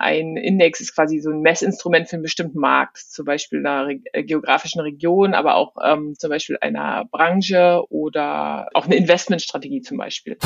ein Index ist quasi so ein Messinstrument für einen bestimmten Markt, zum Beispiel einer re äh, geografischen Region, aber auch ähm, zum Beispiel einer Branche oder auch eine Investmentstrategie zum Beispiel.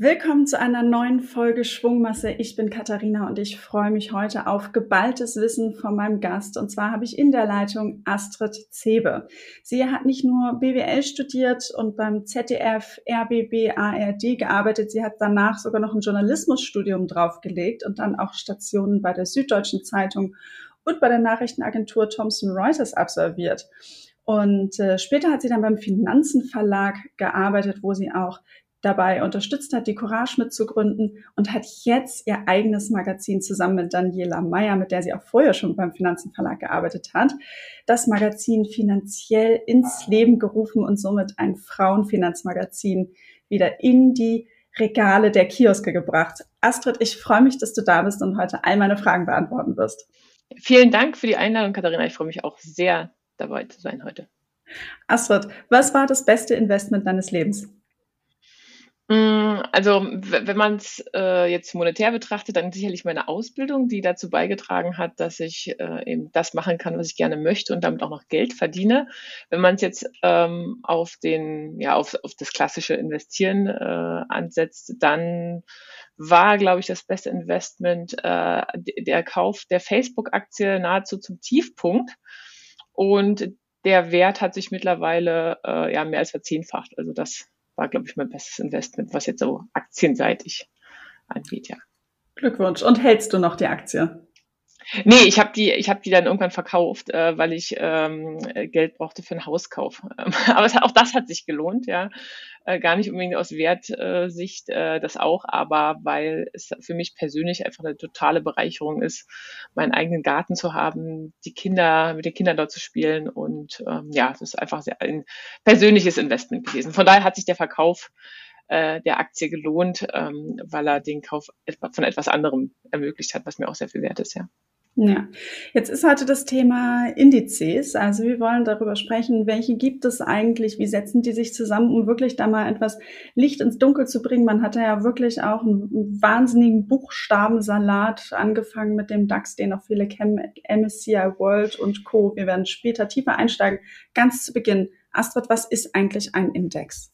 Willkommen zu einer neuen Folge Schwungmasse. Ich bin Katharina und ich freue mich heute auf geballtes Wissen von meinem Gast. Und zwar habe ich in der Leitung Astrid Zebe. Sie hat nicht nur BWL studiert und beim ZDF, RBB, ARD gearbeitet. Sie hat danach sogar noch ein Journalismusstudium draufgelegt und dann auch Stationen bei der Süddeutschen Zeitung und bei der Nachrichtenagentur Thomson Reuters absolviert. Und äh, später hat sie dann beim Finanzenverlag gearbeitet, wo sie auch dabei unterstützt hat, die Courage mitzugründen und hat jetzt ihr eigenes Magazin zusammen mit Daniela Meyer, mit der sie auch vorher schon beim Finanzenverlag gearbeitet hat, das Magazin finanziell ins Leben gerufen und somit ein Frauenfinanzmagazin wieder in die Regale der Kioske gebracht. Astrid, ich freue mich, dass du da bist und heute all meine Fragen beantworten wirst. Vielen Dank für die Einladung, Katharina. Ich freue mich auch sehr, dabei zu sein heute. Astrid, was war das beste Investment deines Lebens? Mm, also, wenn man es äh, jetzt monetär betrachtet, dann sicherlich meine Ausbildung, die dazu beigetragen hat, dass ich äh, eben das machen kann, was ich gerne möchte und damit auch noch Geld verdiene. Wenn man es jetzt ähm, auf den, ja, auf, auf das klassische Investieren äh, ansetzt, dann war, glaube ich, das beste Investment äh, der Kauf der Facebook-Aktie nahezu zum Tiefpunkt. Und der Wert hat sich mittlerweile äh, ja mehr als verzehnfacht. Also das war, glaube ich, mein bestes Investment, was jetzt so aktienseitig angeht, ja. Glückwunsch. Und hältst du noch die Aktie? Nee, ich habe die, ich habe die dann irgendwann verkauft, äh, weil ich ähm, Geld brauchte für einen Hauskauf. Ähm, aber es, auch das hat sich gelohnt, ja. Äh, gar nicht unbedingt aus Wertsicht äh, das auch, aber weil es für mich persönlich einfach eine totale Bereicherung ist, meinen eigenen Garten zu haben, die Kinder, mit den Kindern dort zu spielen und ähm, ja, das ist einfach sehr ein persönliches Investment gewesen. Von daher hat sich der Verkauf äh, der Aktie gelohnt, ähm, weil er den Kauf von etwas anderem ermöglicht hat, was mir auch sehr viel wert ist, ja. Ja, jetzt ist heute das Thema Indizes. Also wir wollen darüber sprechen, welche gibt es eigentlich, wie setzen die sich zusammen, um wirklich da mal etwas Licht ins Dunkel zu bringen. Man hatte ja wirklich auch einen wahnsinnigen Buchstabensalat angefangen mit dem DAX, den auch viele kennen, MSCI World und Co. Wir werden später tiefer einsteigen. Ganz zu Beginn, Astrid, was ist eigentlich ein Index?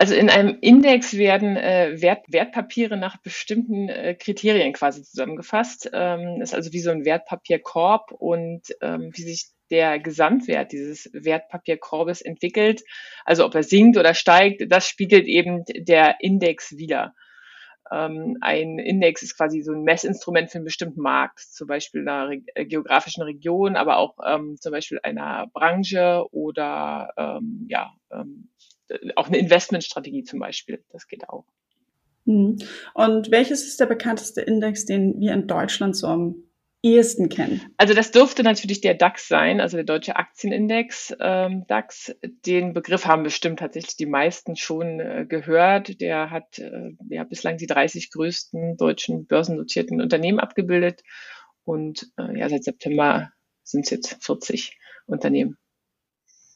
Also in einem Index werden äh, Wert, Wertpapiere nach bestimmten äh, Kriterien quasi zusammengefasst. Ähm, ist also wie so ein Wertpapierkorb und ähm, wie sich der Gesamtwert dieses Wertpapierkorbes entwickelt, also ob er sinkt oder steigt, das spiegelt eben der Index wider. Ähm, ein Index ist quasi so ein Messinstrument für einen bestimmten Markt, zum Beispiel einer re äh, geografischen Region, aber auch ähm, zum Beispiel einer Branche oder ähm, ja, ähm, auch eine Investmentstrategie zum Beispiel. Das geht auch. Hm. Und welches ist der bekannteste Index, den wir in Deutschland so am ehesten kennen? Also das dürfte natürlich der DAX sein, also der Deutsche Aktienindex ähm, DAX. Den Begriff haben bestimmt tatsächlich die meisten schon äh, gehört. Der hat äh, ja bislang die 30 größten deutschen börsennotierten Unternehmen abgebildet und äh, ja seit September sind es jetzt 40 Unternehmen.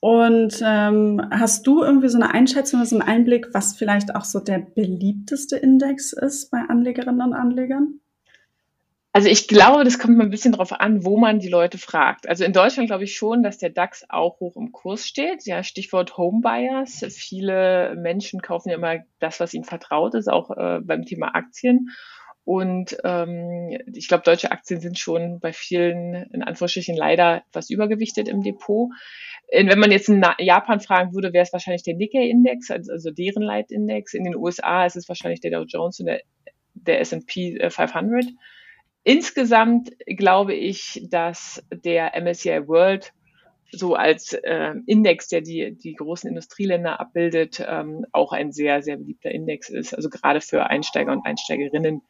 Und ähm, hast du irgendwie so eine Einschätzung oder so einen Einblick, was vielleicht auch so der beliebteste Index ist bei Anlegerinnen und Anlegern? Also ich glaube, das kommt mal ein bisschen darauf an, wo man die Leute fragt. Also in Deutschland glaube ich schon, dass der DAX auch hoch im Kurs steht. Ja, Stichwort Homebuyers. Viele Menschen kaufen ja immer das, was ihnen vertraut ist, auch äh, beim Thema Aktien. Und ähm, ich glaube, deutsche Aktien sind schon bei vielen, in Anführungsstrichen, leider etwas übergewichtet im Depot. Wenn man jetzt in Japan fragen würde, wäre es wahrscheinlich der Nikkei-Index, also, also deren Leitindex. In den USA ist es wahrscheinlich der Dow Jones und der, der S&P 500. Insgesamt glaube ich, dass der MSCI World so als äh, Index, der die, die großen Industrieländer abbildet, ähm, auch ein sehr, sehr beliebter Index ist. Also gerade für Einsteiger und Einsteigerinnen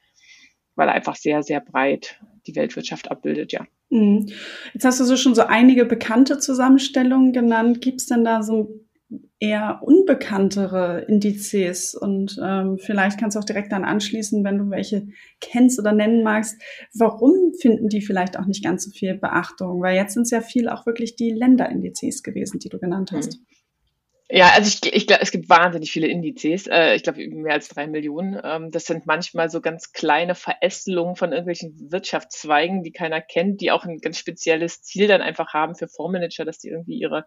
weil er einfach sehr, sehr breit die Weltwirtschaft abbildet, ja. Mhm. Jetzt hast du so schon so einige bekannte Zusammenstellungen genannt. Gibt es denn da so eher unbekanntere Indizes? Und ähm, vielleicht kannst du auch direkt dann anschließen, wenn du welche kennst oder nennen magst. Warum finden die vielleicht auch nicht ganz so viel Beachtung? Weil jetzt sind es ja viel auch wirklich die Länderindizes gewesen, die du genannt hast. Mhm. Ja, also ich, ich glaube, es gibt wahnsinnig viele Indizes. Äh, ich glaube, mehr als drei Millionen. Ähm, das sind manchmal so ganz kleine Verästelungen von irgendwelchen Wirtschaftszweigen, die keiner kennt, die auch ein ganz spezielles Ziel dann einfach haben für Fondsmanager, dass die irgendwie ihre,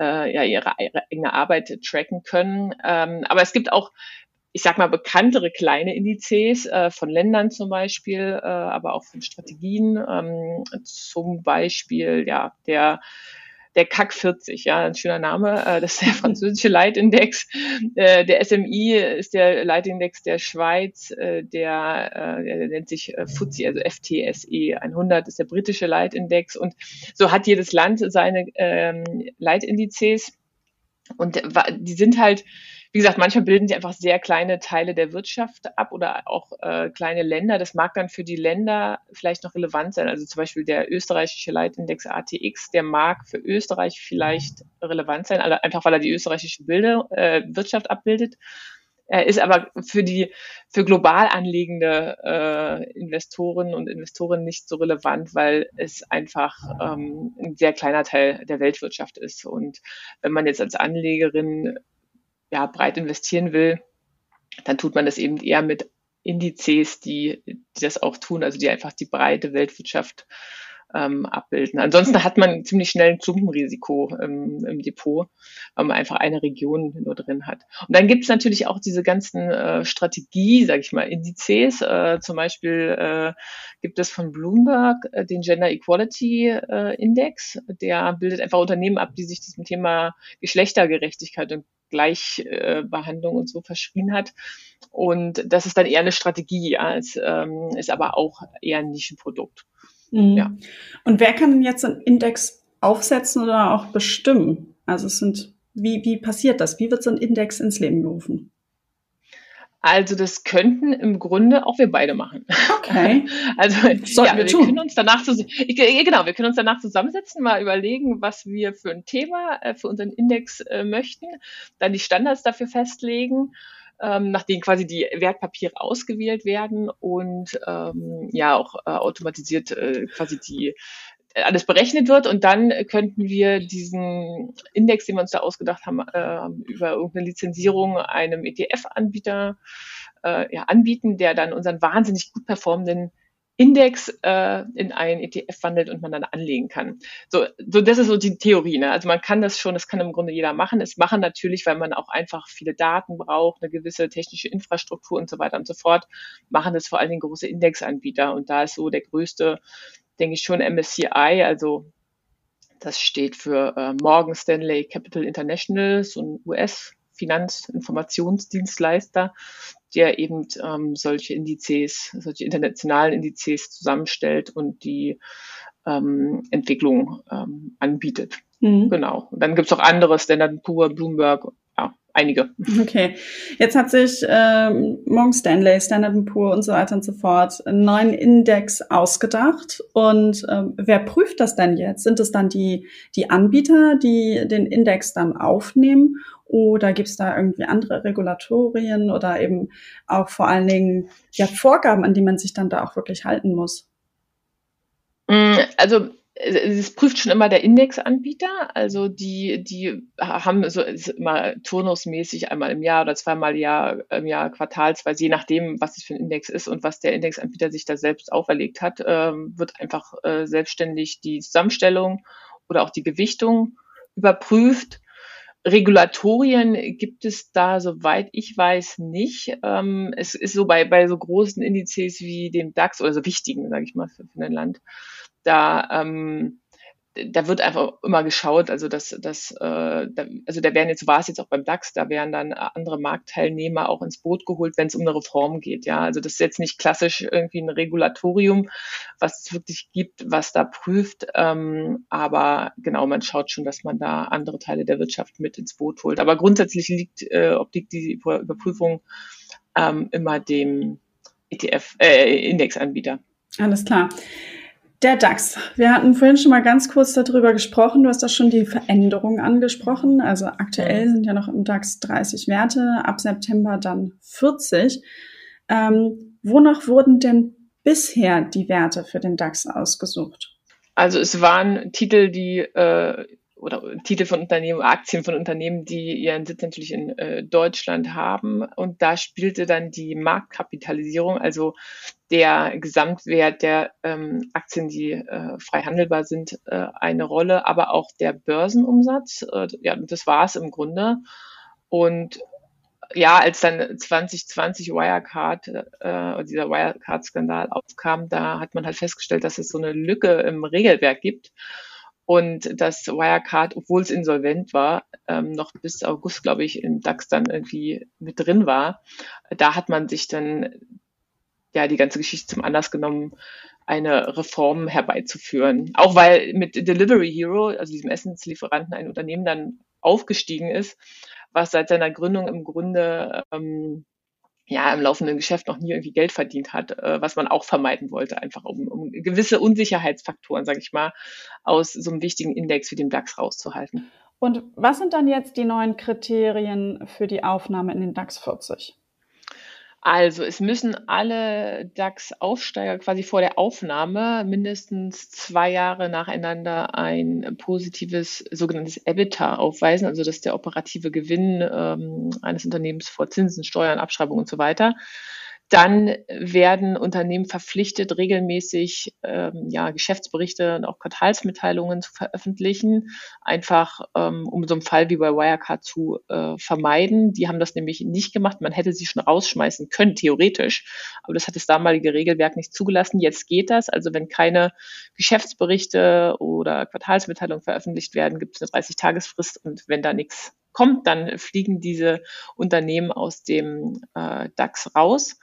äh, ja, ihre, ihre eigene Arbeit tracken können. Ähm, aber es gibt auch ich sag mal, bekanntere kleine Indizes äh, von Ländern zum Beispiel, äh, aber auch von Strategien. Ähm, zum Beispiel, ja, der der CAC 40, ja, ein schöner Name. Äh, das ist der französische Leitindex. Äh, der SMI ist der Leitindex der Schweiz. Äh, der, der nennt sich FTSE, also FTSE 100 ist der britische Leitindex. Und so hat jedes Land seine ähm, Leitindizes. Und die sind halt wie gesagt, manchmal bilden sie einfach sehr kleine Teile der Wirtschaft ab oder auch äh, kleine Länder. Das mag dann für die Länder vielleicht noch relevant sein. Also zum Beispiel der österreichische Leitindex ATX, der mag für Österreich vielleicht relevant sein, also einfach weil er die österreichische Bilde, äh, Wirtschaft abbildet. Er ist aber für die für global anliegende äh, Investoren und Investoren nicht so relevant, weil es einfach ähm, ein sehr kleiner Teil der Weltwirtschaft ist. Und wenn man jetzt als Anlegerin ja, breit investieren will, dann tut man das eben eher mit Indizes, die, die das auch tun, also die einfach die breite Weltwirtschaft ähm, abbilden. Ansonsten hat man ziemlich schnell ein Klumpenrisiko im, im Depot, weil man einfach eine Region nur drin hat. Und dann gibt es natürlich auch diese ganzen äh, Strategie, sage ich mal, Indizes. Äh, zum Beispiel äh, gibt es von Bloomberg äh, den Gender Equality äh, Index. Der bildet einfach Unternehmen ab, die sich diesem Thema Geschlechtergerechtigkeit und Gleichbehandlung und so verschrien hat. Und das ist dann eher eine Strategie, ja, es ähm, ist aber auch eher ein Nischenprodukt. Mhm. Ja. Und wer kann denn jetzt einen Index aufsetzen oder auch bestimmen? Also es sind, wie, wie passiert das? Wie wird so ein Index ins Leben gerufen? Also das könnten im Grunde auch wir beide machen. Okay. Also ja, wir, wir tun. können uns danach genau, wir können uns danach zusammensetzen, mal überlegen, was wir für ein Thema äh, für unseren Index äh, möchten, dann die Standards dafür festlegen, ähm, nachdem quasi die Wertpapiere ausgewählt werden und ähm, ja auch äh, automatisiert quasi die alles berechnet wird und dann könnten wir diesen Index, den wir uns da ausgedacht haben, äh, über irgendeine Lizenzierung einem ETF-Anbieter äh, ja, anbieten, der dann unseren wahnsinnig gut performenden Index äh, in einen ETF wandelt und man dann anlegen kann. So, so das ist so die Theorie. Ne? Also man kann das schon, das kann im Grunde jeder machen. Es machen natürlich, weil man auch einfach viele Daten braucht, eine gewisse technische Infrastruktur und so weiter und so fort, machen das vor allen Dingen große Indexanbieter. Und da ist so der größte denke ich schon MSCI, also das steht für äh, Morgan Stanley Capital International, so ein US-Finanzinformationsdienstleister, der eben ähm, solche Indizes, solche internationalen Indizes zusammenstellt und die ähm, Entwicklung ähm, anbietet. Mhm. Genau. Und dann gibt's auch andere, Standard Poor, Bloomberg einige. Okay. Jetzt hat sich ähm, Morgan Stanley, Standard Poor und so weiter und so fort einen neuen Index ausgedacht. Und ähm, wer prüft das denn jetzt? Sind es dann die, die Anbieter, die den Index dann aufnehmen? Oder gibt es da irgendwie andere Regulatorien oder eben auch vor allen Dingen ja, Vorgaben, an die man sich dann da auch wirklich halten muss? Mm, also es prüft schon immer der Indexanbieter, also die, die haben so immer turnusmäßig einmal im Jahr oder zweimal im Jahr, im Jahr quartalsweise, je nachdem, was es für ein Index ist und was der Indexanbieter sich da selbst auferlegt hat, ähm, wird einfach äh, selbstständig die Zusammenstellung oder auch die Gewichtung überprüft. Regulatorien gibt es da, soweit ich weiß, nicht. Ähm, es ist so bei, bei so großen Indizes wie dem DAX oder so wichtigen, sage ich mal, für, für ein Land da, ähm, da wird einfach immer geschaut, also das, das, äh, da, also da werden jetzt, war es jetzt auch beim DAX, da werden dann andere Marktteilnehmer auch ins Boot geholt, wenn es um eine Reform geht. Ja, also das ist jetzt nicht klassisch irgendwie ein Regulatorium, was es wirklich gibt, was da prüft, ähm, aber genau, man schaut schon, dass man da andere Teile der Wirtschaft mit ins Boot holt. Aber grundsätzlich liegt, äh, obliegt die Überprüfung ähm, immer dem ETF, äh, Indexanbieter. Alles klar. Der DAX. Wir hatten vorhin schon mal ganz kurz darüber gesprochen. Du hast da schon die Veränderung angesprochen. Also aktuell sind ja noch im DAX 30 Werte, ab September dann 40. Ähm, wonach wurden denn bisher die Werte für den DAX ausgesucht? Also es waren Titel, die äh, oder Titel von Unternehmen, Aktien von Unternehmen, die ihren Sitz natürlich in äh, Deutschland haben. Und da spielte dann die Marktkapitalisierung, also der Gesamtwert der ähm, Aktien, die äh, frei handelbar sind, äh, eine Rolle, aber auch der Börsenumsatz. Ja, das war es im Grunde. Und ja, als dann 2020 Wirecard, äh, dieser Wirecard-Skandal aufkam, da hat man halt festgestellt, dass es so eine Lücke im Regelwerk gibt und dass Wirecard, obwohl es insolvent war, ähm, noch bis August, glaube ich, im DAX dann irgendwie mit drin war. Da hat man sich dann ja die ganze Geschichte zum Anlass genommen, eine Reform herbeizuführen. Auch weil mit Delivery Hero, also diesem Essenslieferanten, ein Unternehmen dann aufgestiegen ist, was seit seiner Gründung im Grunde ähm, ja im laufenden Geschäft noch nie irgendwie Geld verdient hat, äh, was man auch vermeiden wollte, einfach um, um gewisse Unsicherheitsfaktoren, sage ich mal, aus so einem wichtigen Index wie dem DAX rauszuhalten. Und was sind dann jetzt die neuen Kriterien für die Aufnahme in den DAX 40? Also es müssen alle DAX-Aufsteiger quasi vor der Aufnahme mindestens zwei Jahre nacheinander ein positives sogenanntes EBITDA aufweisen, also das ist der operative Gewinn ähm, eines Unternehmens vor Zinsen, Steuern, Abschreibungen und so weiter. Dann werden Unternehmen verpflichtet, regelmäßig ähm, ja, Geschäftsberichte und auch Quartalsmitteilungen zu veröffentlichen, einfach ähm, um so einen Fall wie bei Wirecard zu äh, vermeiden. Die haben das nämlich nicht gemacht. Man hätte sie schon rausschmeißen können, theoretisch, aber das hat das damalige Regelwerk nicht zugelassen. Jetzt geht das. Also wenn keine Geschäftsberichte oder Quartalsmitteilungen veröffentlicht werden, gibt es eine 30-Tagesfrist und wenn da nichts kommt, dann fliegen diese Unternehmen aus dem äh, DAX raus.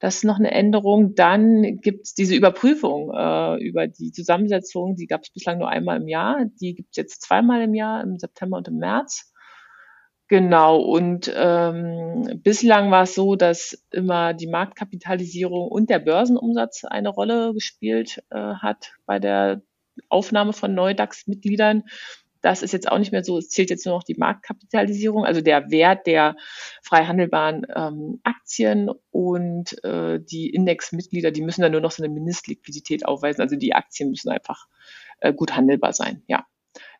Das ist noch eine Änderung. Dann gibt es diese Überprüfung äh, über die Zusammensetzung, die gab es bislang nur einmal im Jahr. Die gibt es jetzt zweimal im Jahr, im September und im März. Genau, und ähm, bislang war es so, dass immer die Marktkapitalisierung und der Börsenumsatz eine Rolle gespielt äh, hat bei der Aufnahme von Neudax-Mitgliedern. Das ist jetzt auch nicht mehr so. Es zählt jetzt nur noch die Marktkapitalisierung, also der Wert der frei handelbaren ähm, Aktien und äh, die Indexmitglieder, die müssen dann nur noch so eine Mindestliquidität aufweisen. Also die Aktien müssen einfach äh, gut handelbar sein. Ja,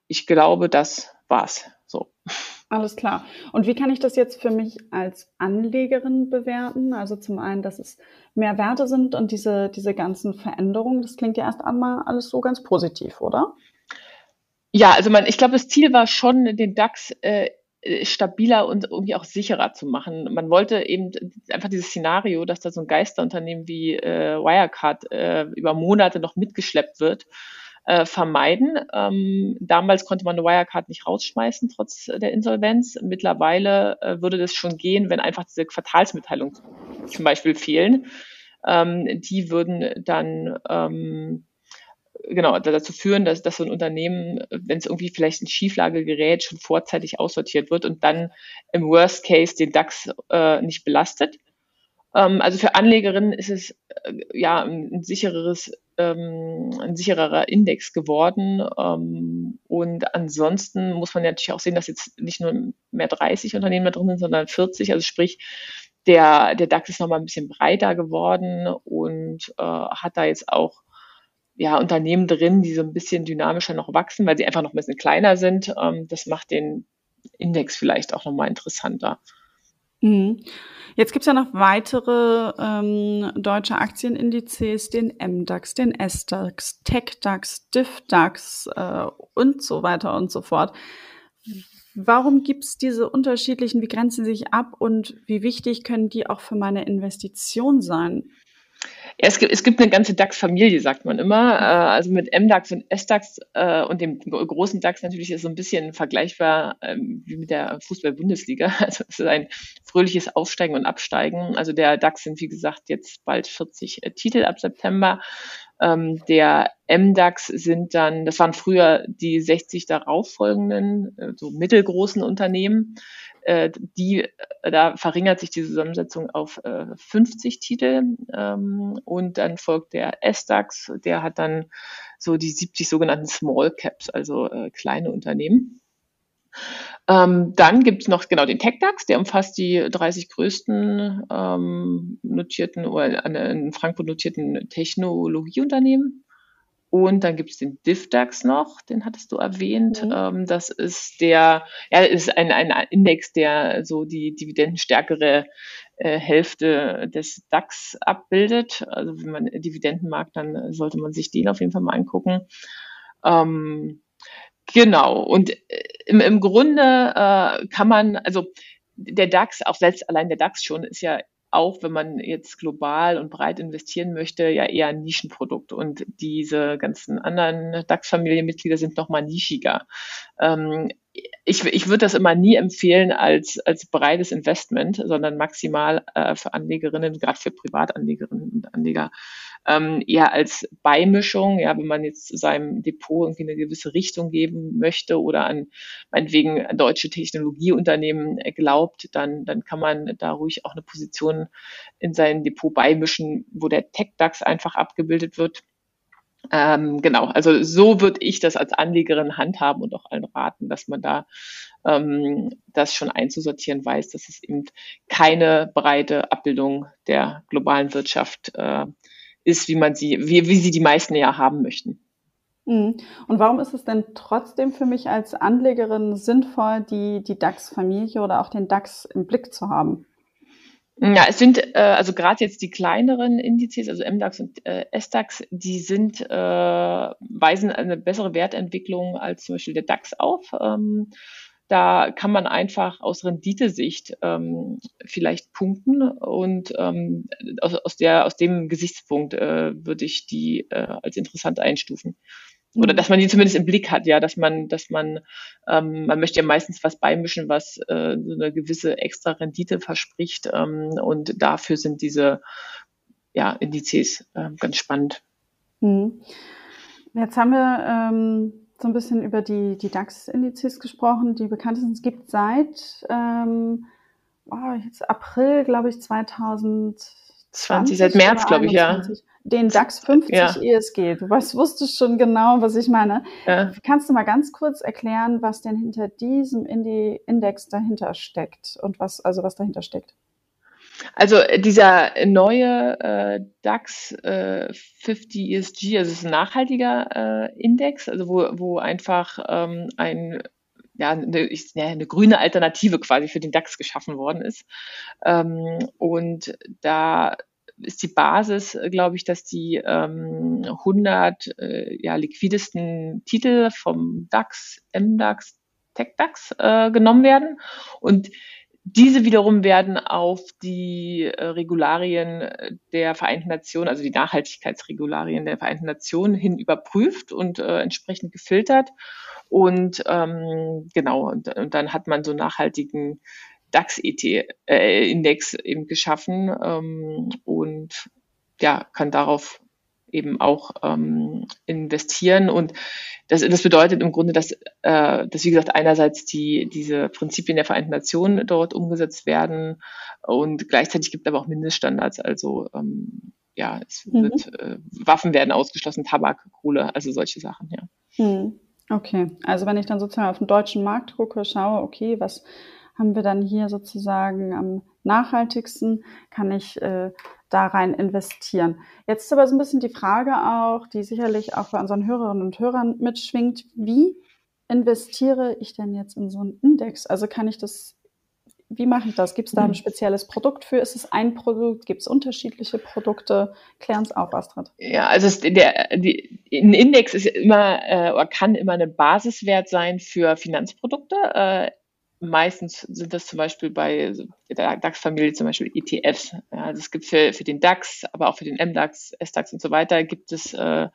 ich glaube, das war's. So. Alles klar. Und wie kann ich das jetzt für mich als Anlegerin bewerten? Also zum einen, dass es mehr Werte sind und diese, diese ganzen Veränderungen. Das klingt ja erst einmal alles so ganz positiv, oder? Ja, also man, ich glaube, das Ziel war schon, den DAX äh, stabiler und irgendwie auch sicherer zu machen. Man wollte eben einfach dieses Szenario, dass da so ein Geisterunternehmen wie äh, Wirecard äh, über Monate noch mitgeschleppt wird, äh, vermeiden. Ähm, damals konnte man eine Wirecard nicht rausschmeißen, trotz der Insolvenz. Mittlerweile äh, würde das schon gehen, wenn einfach diese Quartalsmitteilungen zum Beispiel fehlen. Ähm, die würden dann ähm, genau, dazu führen, dass, dass so ein Unternehmen, wenn es irgendwie vielleicht in Schieflage gerät, schon vorzeitig aussortiert wird und dann im Worst Case den DAX äh, nicht belastet. Ähm, also für Anlegerinnen ist es äh, ja ein sichereres, ähm, ein sichererer Index geworden. Ähm, und ansonsten muss man natürlich auch sehen, dass jetzt nicht nur mehr 30 Unternehmen da drin sind, sondern 40. Also sprich, der, der DAX ist nochmal ein bisschen breiter geworden und äh, hat da jetzt auch ja, Unternehmen drin, die so ein bisschen dynamischer noch wachsen, weil sie einfach noch ein bisschen kleiner sind. Ähm, das macht den Index vielleicht auch nochmal interessanter. Mhm. Jetzt gibt's ja noch weitere ähm, deutsche Aktienindizes, den MDAX, den SDAX, TechDAX, DIFDAX äh, und so weiter und so fort. Warum gibt's diese unterschiedlichen, wie grenzen sie sich ab und wie wichtig können die auch für meine Investition sein? Ja, es gibt, es gibt eine ganze DAX-Familie, sagt man immer. Äh, also mit MDAX und SDAX äh, und dem großen DAX natürlich ist so ein bisschen vergleichbar ähm, wie mit der Fußball-Bundesliga. Also es ist ein fröhliches Aufsteigen und Absteigen. Also der DAX sind, wie gesagt, jetzt bald 40 äh, Titel ab September. Ähm, der MDAX sind dann, das waren früher die 60 darauffolgenden, äh, so mittelgroßen Unternehmen. Äh, die, äh, da verringert sich die Zusammensetzung auf äh, 50 Titel ähm, und dann folgt der S-DAX, der hat dann so die 70 sogenannten Small Caps, also äh, kleine Unternehmen. Ähm, dann gibt es noch genau den TechDAX, der umfasst die 30 größten ähm, notierten oder in Frankfurt notierten Technologieunternehmen. Und dann gibt es den DIFDAX noch, den hattest du erwähnt. Mhm. Ähm, das ist der, ja, ist ein, ein Index, der so die dividendenstärkere äh, Hälfte des DAX abbildet. Also wenn man Dividenden mag, dann sollte man sich den auf jeden Fall mal angucken. Ähm, genau. Und äh, im, im Grunde äh, kann man, also der DAX, auch selbst allein der DAX schon, ist ja auch wenn man jetzt global und breit investieren möchte, ja eher ein Nischenprodukt. Und diese ganzen anderen DAX-Familienmitglieder sind nochmal nischiger. Ähm, ich, ich würde das immer nie empfehlen als, als breites Investment, sondern maximal äh, für Anlegerinnen, gerade für Privatanlegerinnen und Anleger, ähm, eher als Beimischung, ja, wenn man jetzt seinem Depot irgendwie eine gewisse Richtung geben möchte oder an meinetwegen deutsche Technologieunternehmen glaubt, dann, dann kann man da ruhig auch eine Position in sein Depot beimischen, wo der Tech-DAX einfach abgebildet wird. Ähm, genau, also so würde ich das als Anlegerin handhaben und auch allen raten, dass man da ähm, das schon einzusortieren weiß, dass es eben keine breite Abbildung der globalen Wirtschaft äh, ist, wie man sie, wie, wie sie die meisten ja haben möchten. Mhm. Und warum ist es denn trotzdem für mich als Anlegerin sinnvoll, die, die DAX-Familie oder auch den DAX im Blick zu haben? Ja, es sind äh, also gerade jetzt die kleineren Indizes, also MDAX und äh, SDAX, die sind äh, weisen eine bessere Wertentwicklung als zum Beispiel der DAX auf. Ähm, da kann man einfach aus Renditesicht ähm, vielleicht punkten und ähm, aus, aus, der, aus dem Gesichtspunkt äh, würde ich die äh, als interessant einstufen. Oder mhm. dass man die zumindest im Blick hat, ja, dass man, dass man, ähm, man möchte ja meistens was beimischen, was äh, so eine gewisse extra Rendite verspricht. Ähm, und dafür sind diese ja, Indizes äh, ganz spannend. Mhm. Jetzt haben wir ähm, so ein bisschen über die, die DAX-Indizes gesprochen, die bekanntesten. Es gibt seit ähm, oh, jetzt April, glaube ich, 2020. seit März, glaube ich, ja. Den DAX 50 ja. ESG. Du weißt, wusstest schon genau, was ich meine. Ja. Kannst du mal ganz kurz erklären, was denn hinter diesem Index dahinter steckt und was, also was dahinter steckt? Also äh, dieser neue äh, DAX äh, 50 ESG, also es ist ein nachhaltiger äh, Index, also wo, wo einfach ähm, ein ja, eine, ich, ja, eine grüne Alternative quasi für den DAX geschaffen worden ist. Ähm, und da ist die Basis, glaube ich, dass die ähm, 100 äh, ja, liquidesten Titel vom DAX, MDAX, TechDAX äh, genommen werden. Und diese wiederum werden auf die äh, Regularien der Vereinten Nationen, also die Nachhaltigkeitsregularien der Vereinten Nationen hin überprüft und äh, entsprechend gefiltert. Und ähm, genau, und, und dann hat man so nachhaltigen DAX-Index äh, eben geschaffen ähm, und ja, kann darauf eben auch ähm, investieren. Und das, das bedeutet im Grunde, dass, äh, dass, wie gesagt, einerseits die, diese Prinzipien der Vereinten Nationen dort umgesetzt werden und gleichzeitig gibt es aber auch Mindeststandards. Also ähm, ja, es mhm. wird, äh, Waffen werden ausgeschlossen, Tabak, Kohle, also solche Sachen, ja. Mhm. Okay, also wenn ich dann sozusagen auf den deutschen Markt gucke, schaue, okay, was haben wir dann hier sozusagen am nachhaltigsten, kann ich äh, da rein investieren. Jetzt ist aber so ein bisschen die Frage auch, die sicherlich auch bei unseren Hörerinnen und Hörern mitschwingt, wie investiere ich denn jetzt in so einen Index? Also kann ich das, wie mache ich das? Gibt es da ein mhm. spezielles Produkt für? Ist es ein Produkt? Gibt es unterschiedliche Produkte? Klären es auf, Astrid. Ja, also es, der, die, ein Index ist immer äh, oder kann immer eine Basiswert sein für Finanzprodukte. Äh, meistens sind das zum Beispiel bei der DAX-Familie zum Beispiel ETFs. Ja, also es gibt für, für den DAX, aber auch für den MDAX, SDAX und so weiter gibt es äh,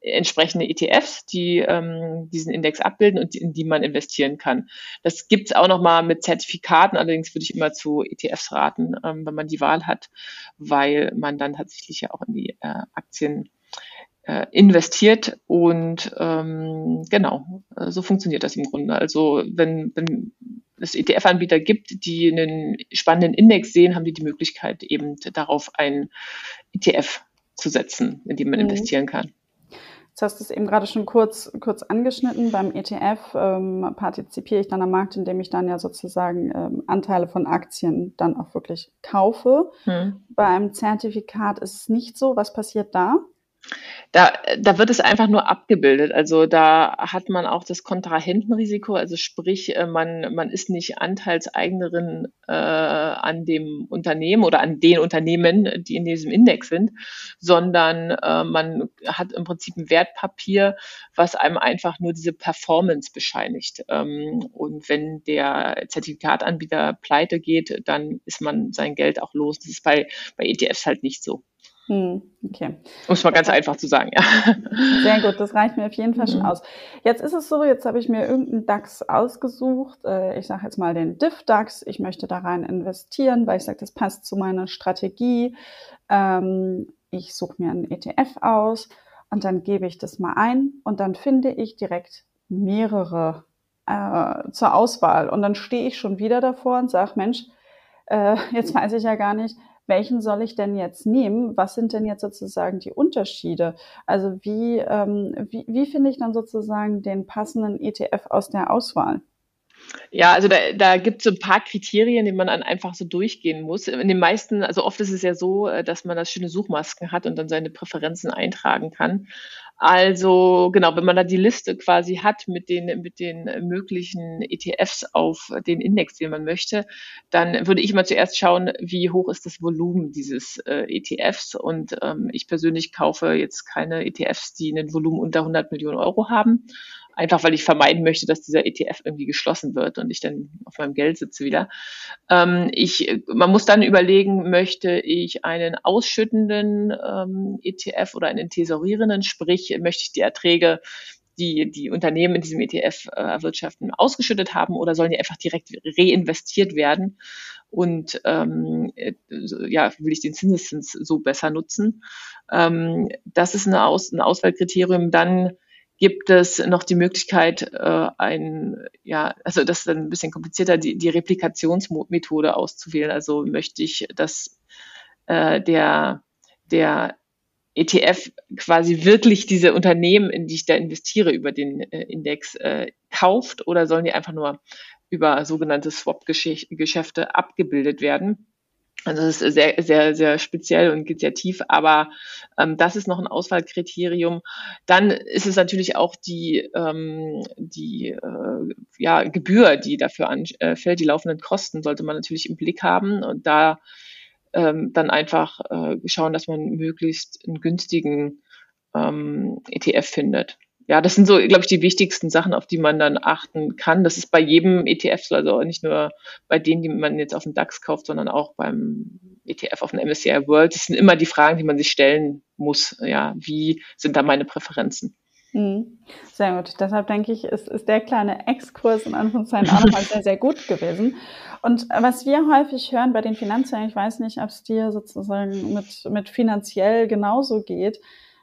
entsprechende ETFs, die ähm, diesen Index abbilden und in die man investieren kann. Das gibt es auch nochmal mit Zertifikaten, allerdings würde ich immer zu ETFs raten, ähm, wenn man die Wahl hat, weil man dann tatsächlich ja auch in die äh, Aktien äh, investiert und ähm, genau, so funktioniert das im Grunde. Also wenn, wenn es ETF-Anbieter gibt, die einen spannenden Index sehen, haben die die Möglichkeit, eben darauf einen ETF zu setzen, in den man mhm. investieren kann. Jetzt hast du es eben gerade schon kurz, kurz angeschnitten. Beim ETF ähm, partizipiere ich dann am Markt, indem ich dann ja sozusagen ähm, Anteile von Aktien dann auch wirklich kaufe. Mhm. Beim Zertifikat ist es nicht so. Was passiert da? Da, da wird es einfach nur abgebildet. Also da hat man auch das Kontrahentenrisiko, also sprich, äh, man, man ist nicht Anteilseignerin äh, an dem Unternehmen oder an den Unternehmen, die in diesem Index sind, sondern äh, man hat im Prinzip ein Wertpapier, was einem einfach nur diese Performance bescheinigt. Ähm, und wenn der Zertifikatanbieter pleite geht, dann ist man sein Geld auch los. Das ist bei, bei ETFs halt nicht so. Hm, okay. Um es mal ganz einfach zu sagen, ja. Sehr gut, das reicht mir auf jeden Fall schon mhm. aus. Jetzt ist es so, jetzt habe ich mir irgendeinen DAX ausgesucht. Äh, ich sage jetzt mal den DIF-DAX. Ich möchte da rein investieren, weil ich sage, das passt zu meiner Strategie. Ähm, ich suche mir einen ETF aus und dann gebe ich das mal ein und dann finde ich direkt mehrere äh, zur Auswahl. Und dann stehe ich schon wieder davor und sage, Mensch, äh, jetzt weiß ich ja gar nicht, welchen soll ich denn jetzt nehmen? Was sind denn jetzt sozusagen die Unterschiede? Also wie, ähm, wie, wie finde ich dann sozusagen den passenden ETF aus der Auswahl? Ja, also da, da gibt es so ein paar Kriterien, die man dann einfach so durchgehen muss. In den meisten, also oft ist es ja so, äh, dass man das schöne Suchmasken hat und dann seine Präferenzen eintragen kann. Also genau, wenn man da die Liste quasi hat mit den, mit den möglichen ETFs auf den Index, den man möchte, dann würde ich immer zuerst schauen, wie hoch ist das Volumen dieses äh, ETFs. Und ähm, ich persönlich kaufe jetzt keine ETFs, die ein Volumen unter 100 Millionen Euro haben, einfach weil ich vermeiden möchte, dass dieser ETF irgendwie geschlossen wird und ich dann auf meinem Geld sitze wieder. Ähm, ich, man muss dann überlegen, möchte ich einen ausschüttenden ähm, ETF oder einen tesorierenden, sprich möchte ich die Erträge die die Unternehmen in diesem ETF äh, erwirtschaften, ausgeschüttet haben oder sollen die einfach direkt reinvestiert werden? Und ähm, äh, ja, will ich den Zinseszins so besser nutzen? Ähm, das ist eine Aus ein Auswahlkriterium. Dann gibt es noch die Möglichkeit, äh, ein, ja, also das ist dann ein bisschen komplizierter, die, die Replikationsmethode auszuwählen. Also möchte ich, dass äh, der, der ETF quasi wirklich diese Unternehmen, in die ich da investiere, über den äh, Index äh, kauft oder sollen die einfach nur über sogenannte Swap-Geschäfte abgebildet werden? Also das ist sehr, sehr, sehr speziell und geht sehr tief, aber ähm, das ist noch ein Auswahlkriterium. Dann ist es natürlich auch die, ähm, die äh, ja, Gebühr, die dafür anfällt, äh, die laufenden Kosten sollte man natürlich im Blick haben und da ähm, dann einfach äh, schauen, dass man möglichst einen günstigen ähm, ETF findet ja, das sind so, glaube ich, die wichtigsten Sachen, auf die man dann achten kann. Das ist bei jedem ETF so, also nicht nur bei denen, die man jetzt auf dem DAX kauft, sondern auch beim ETF auf dem MSCI World. Das sind immer die Fragen, die man sich stellen muss. Ja, wie sind da meine Präferenzen? Mhm. Sehr gut. Deshalb denke ich, ist, ist der kleine Exkurs in Anführungszeichen auch nochmal sehr, sehr gut gewesen. Und was wir häufig hören bei den Finanzierungen, ich weiß nicht, ob es dir sozusagen mit, mit finanziell genauso geht,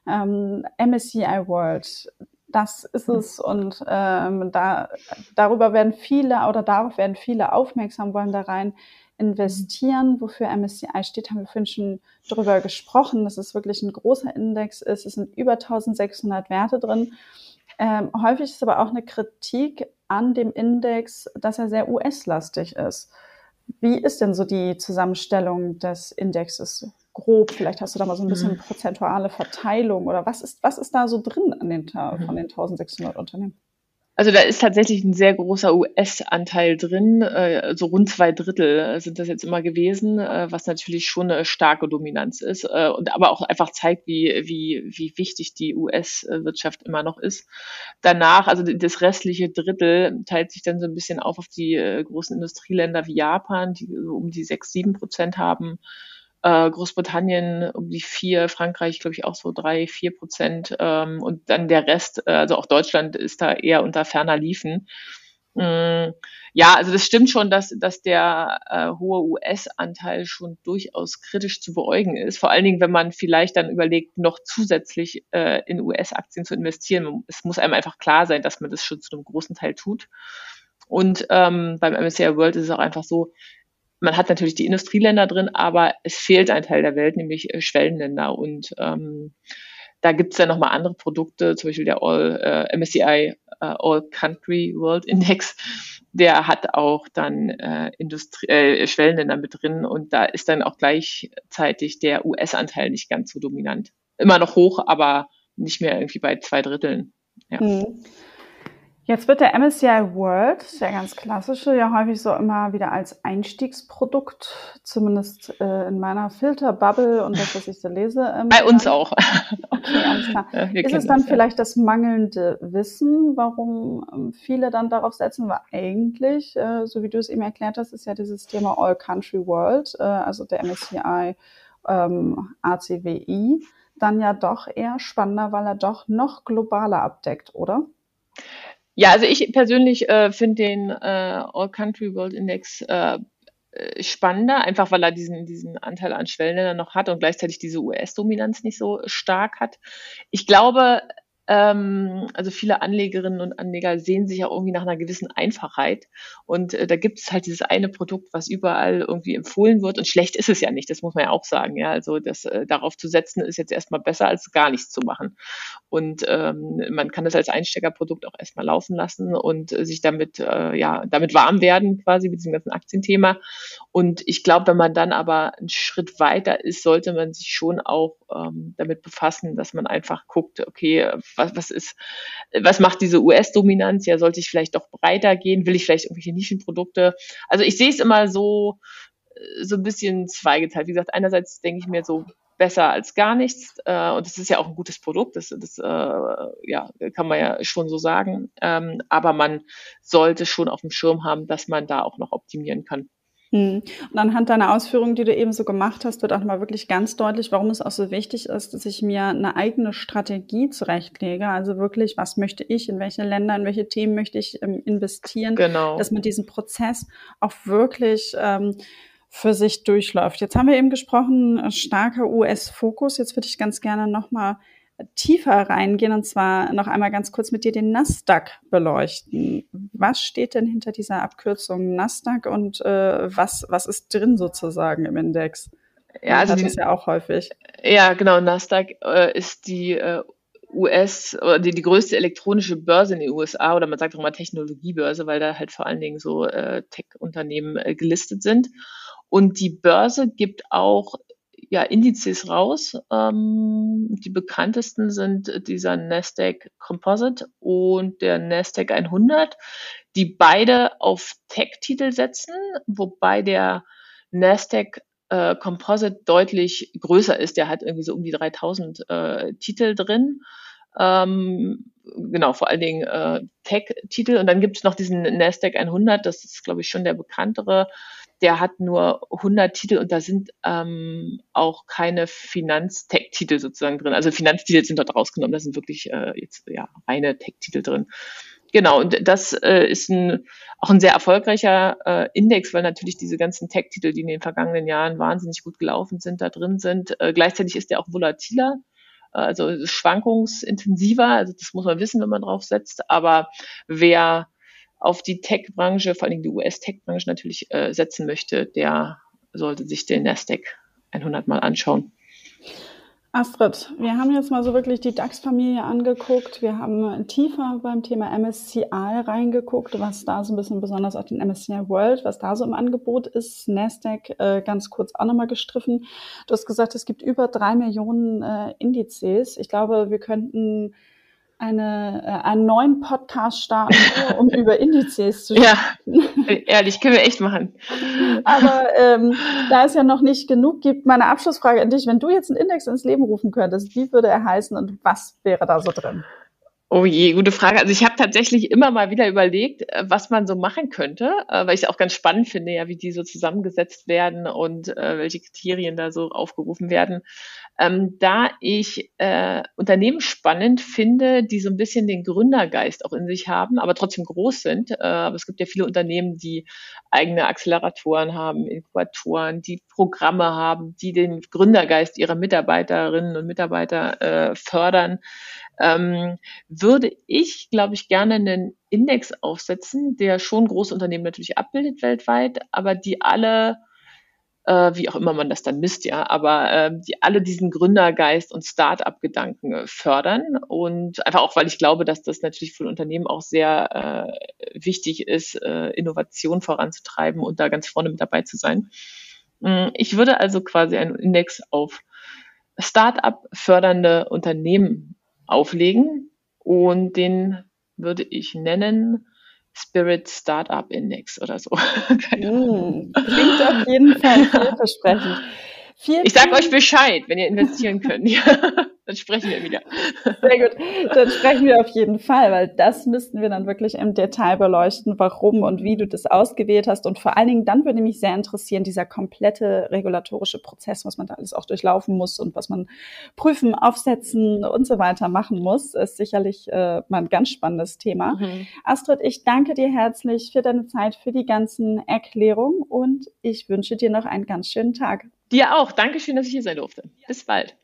ähm, MSCI World, das ist hm. es und ähm, da, darüber werden viele oder darauf werden viele aufmerksam, wollen da rein investieren. Wofür MSCI steht, haben wir vorhin schon drüber gesprochen, dass es wirklich ein großer Index ist. Es sind über 1600 Werte drin. Ähm, häufig ist aber auch eine Kritik an dem Index, dass er sehr US-lastig ist. Wie ist denn so die Zusammenstellung des Indexes? Grob? Vielleicht hast du da mal so ein bisschen mhm. prozentuale Verteilung oder was ist, was ist da so drin an den, mhm. von den 1600 Unternehmen? Also da ist tatsächlich ein sehr großer US-Anteil drin, äh, so rund zwei Drittel sind das jetzt immer gewesen, äh, was natürlich schon eine starke Dominanz ist äh, und aber auch einfach zeigt, wie, wie, wie wichtig die US-Wirtschaft immer noch ist. Danach, also das restliche Drittel teilt sich dann so ein bisschen auf auf die großen Industrieländer wie Japan, die so um die sechs, sieben Prozent haben äh, Großbritannien um die vier, Frankreich glaube ich auch so drei, vier Prozent ähm, und dann der Rest, äh, also auch Deutschland ist da eher unter ferner Liefen. Mm, ja, also das stimmt schon, dass, dass der äh, hohe US-Anteil schon durchaus kritisch zu beäugen ist. Vor allen Dingen, wenn man vielleicht dann überlegt, noch zusätzlich äh, in US-Aktien zu investieren. Es muss einem einfach klar sein, dass man das schon zu einem großen Teil tut. Und ähm, beim MSCI World ist es auch einfach so, man hat natürlich die Industrieländer drin, aber es fehlt ein Teil der Welt, nämlich äh, Schwellenländer. Und ähm, da gibt es ja nochmal andere Produkte, zum Beispiel der All, äh, MSCI äh, All Country World Index, der hat auch dann äh, Industrie, äh, Schwellenländer mit drin und da ist dann auch gleichzeitig der US-Anteil nicht ganz so dominant. immer noch hoch, aber nicht mehr irgendwie bei zwei Dritteln. Ja. Mhm. Jetzt wird der MSCI World, der ganz klassische, ja häufig so immer wieder als Einstiegsprodukt, zumindest äh, in meiner Filterbubble und das, was ich so lese. Ähm, Bei uns auch. Okay, alles klar. Ja, Ist es dann das, vielleicht ja. das mangelnde Wissen, warum ähm, viele dann darauf setzen? Weil eigentlich, äh, so wie du es eben erklärt hast, ist ja dieses Thema All Country World, äh, also der MSCI ähm, ACWI, dann ja doch eher spannender, weil er doch noch globaler abdeckt, oder? Ja, also ich persönlich äh, finde den äh, All Country World Index äh, äh spannender, einfach weil er diesen, diesen Anteil an Schwellenländern noch hat und gleichzeitig diese US-Dominanz nicht so stark hat. Ich glaube, also viele Anlegerinnen und Anleger sehen sich ja irgendwie nach einer gewissen Einfachheit. Und äh, da gibt es halt dieses eine Produkt, was überall irgendwie empfohlen wird. Und schlecht ist es ja nicht, das muss man ja auch sagen. Ja, also das äh, darauf zu setzen, ist jetzt erstmal besser, als gar nichts zu machen. Und ähm, man kann das als Einsteckerprodukt auch erstmal laufen lassen und äh, sich damit, äh, ja, damit warm werden, quasi mit diesem ganzen Aktienthema. Und ich glaube, wenn man dann aber einen Schritt weiter ist, sollte man sich schon auch ähm, damit befassen, dass man einfach guckt, okay, was, was ist, was macht diese US-Dominanz? Ja, sollte ich vielleicht doch breiter gehen? Will ich vielleicht irgendwelche Nischenprodukte? Also ich sehe es immer so, so ein bisschen zweigeteilt. Wie gesagt, einerseits denke ich mir so, besser als gar nichts. Äh, und das ist ja auch ein gutes Produkt, das, das äh, ja, kann man ja schon so sagen. Ähm, aber man sollte schon auf dem Schirm haben, dass man da auch noch optimieren kann. Hm. Und anhand deiner Ausführungen, die du eben so gemacht hast, wird auch mal wirklich ganz deutlich, warum es auch so wichtig ist, dass ich mir eine eigene Strategie zurechtlege. Also wirklich, was möchte ich, in welche Länder, in welche Themen möchte ich ähm, investieren, genau. dass man diesen Prozess auch wirklich ähm, für sich durchläuft. Jetzt haben wir eben gesprochen, äh, starker US-Fokus. Jetzt würde ich ganz gerne nochmal tiefer reingehen und zwar noch einmal ganz kurz mit dir den Nasdaq beleuchten. Was steht denn hinter dieser Abkürzung Nasdaq und äh, was, was ist drin sozusagen im Index? Ja, also das ist ja auch häufig. Ja, genau. Nasdaq äh, ist die äh, US oder die, die größte elektronische Börse in den USA oder man sagt auch mal Technologiebörse, weil da halt vor allen Dingen so äh, Tech-Unternehmen äh, gelistet sind. Und die Börse gibt auch ja, Indizes raus. Ähm, die bekanntesten sind dieser Nasdaq Composite und der Nasdaq 100, die beide auf Tech-Titel setzen, wobei der Nasdaq äh, Composite deutlich größer ist. Der hat irgendwie so um die 3000 äh, Titel drin. Ähm, genau, vor allen Dingen äh, Tech-Titel. Und dann gibt es noch diesen Nasdaq 100, das ist, glaube ich, schon der bekanntere der hat nur 100 Titel und da sind ähm, auch keine Finanztech-Titel sozusagen drin. Also Finanztitel sind dort rausgenommen, da sind wirklich äh, jetzt ja reine Tech-Titel drin. Genau, und das äh, ist ein, auch ein sehr erfolgreicher äh, Index, weil natürlich diese ganzen Tech-Titel, die in den vergangenen Jahren wahnsinnig gut gelaufen sind, da drin sind. Äh, gleichzeitig ist der auch volatiler, äh, also schwankungsintensiver. Also das muss man wissen, wenn man drauf setzt. Aber wer auf die Tech-Branche, vor allem die US-Tech-Branche natürlich äh, setzen möchte, der sollte sich den Nasdaq 100 mal anschauen. Astrid, wir haben jetzt mal so wirklich die DAX-Familie angeguckt. Wir haben tiefer beim Thema MSCI reingeguckt, was da so ein bisschen besonders auf den MSCI World, was da so im Angebot ist. Nasdaq äh, ganz kurz auch nochmal gestriffen. Du hast gesagt, es gibt über drei Millionen äh, Indizes. Ich glaube, wir könnten eine, äh, einen neuen Podcast starten, um über Indizes zu sprechen. Ja, ehrlich, können wir echt machen. Aber ähm, da es ja noch nicht genug gibt, meine Abschlussfrage an dich, wenn du jetzt einen Index ins Leben rufen könntest, wie würde er heißen und was wäre da so drin? Oh je, gute Frage. Also ich habe tatsächlich immer mal wieder überlegt, äh, was man so machen könnte, äh, weil ich es auch ganz spannend finde, ja, wie die so zusammengesetzt werden und äh, welche Kriterien da so aufgerufen werden. Ähm, da ich äh, Unternehmen spannend finde, die so ein bisschen den Gründergeist auch in sich haben, aber trotzdem groß sind. Äh, aber es gibt ja viele Unternehmen, die eigene Acceleratoren haben, Inkubatoren, die Programme haben, die den Gründergeist ihrer Mitarbeiterinnen und Mitarbeiter äh, fördern ähm, würde ich, glaube ich, gerne einen Index aufsetzen, der schon große Unternehmen natürlich abbildet weltweit, aber die alle äh, wie auch immer man das dann misst, ja, aber äh, die alle diesen Gründergeist und Start-up-Gedanken fördern und einfach auch, weil ich glaube, dass das natürlich für Unternehmen auch sehr äh, wichtig ist, äh, Innovation voranzutreiben und da ganz vorne mit dabei zu sein. Mm, ich würde also quasi einen Index auf Start-up fördernde Unternehmen auflegen und den würde ich nennen Spirit Startup Index oder so. mm, klingt auf jeden Fall vielversprechend. Vielen, ich sage euch Bescheid, wenn ihr investieren könnt. dann sprechen wir wieder. Sehr gut. Dann sprechen wir auf jeden Fall, weil das müssten wir dann wirklich im Detail beleuchten, warum und wie du das ausgewählt hast. Und vor allen Dingen, dann würde mich sehr interessieren, dieser komplette regulatorische Prozess, was man da alles auch durchlaufen muss und was man prüfen, aufsetzen und so weiter machen muss, ist sicherlich äh, mal ein ganz spannendes Thema. Mhm. Astrid, ich danke dir herzlich für deine Zeit, für die ganzen Erklärungen und ich wünsche dir noch einen ganz schönen Tag. Dir auch. Dankeschön, dass ich hier sein durfte. Bis bald.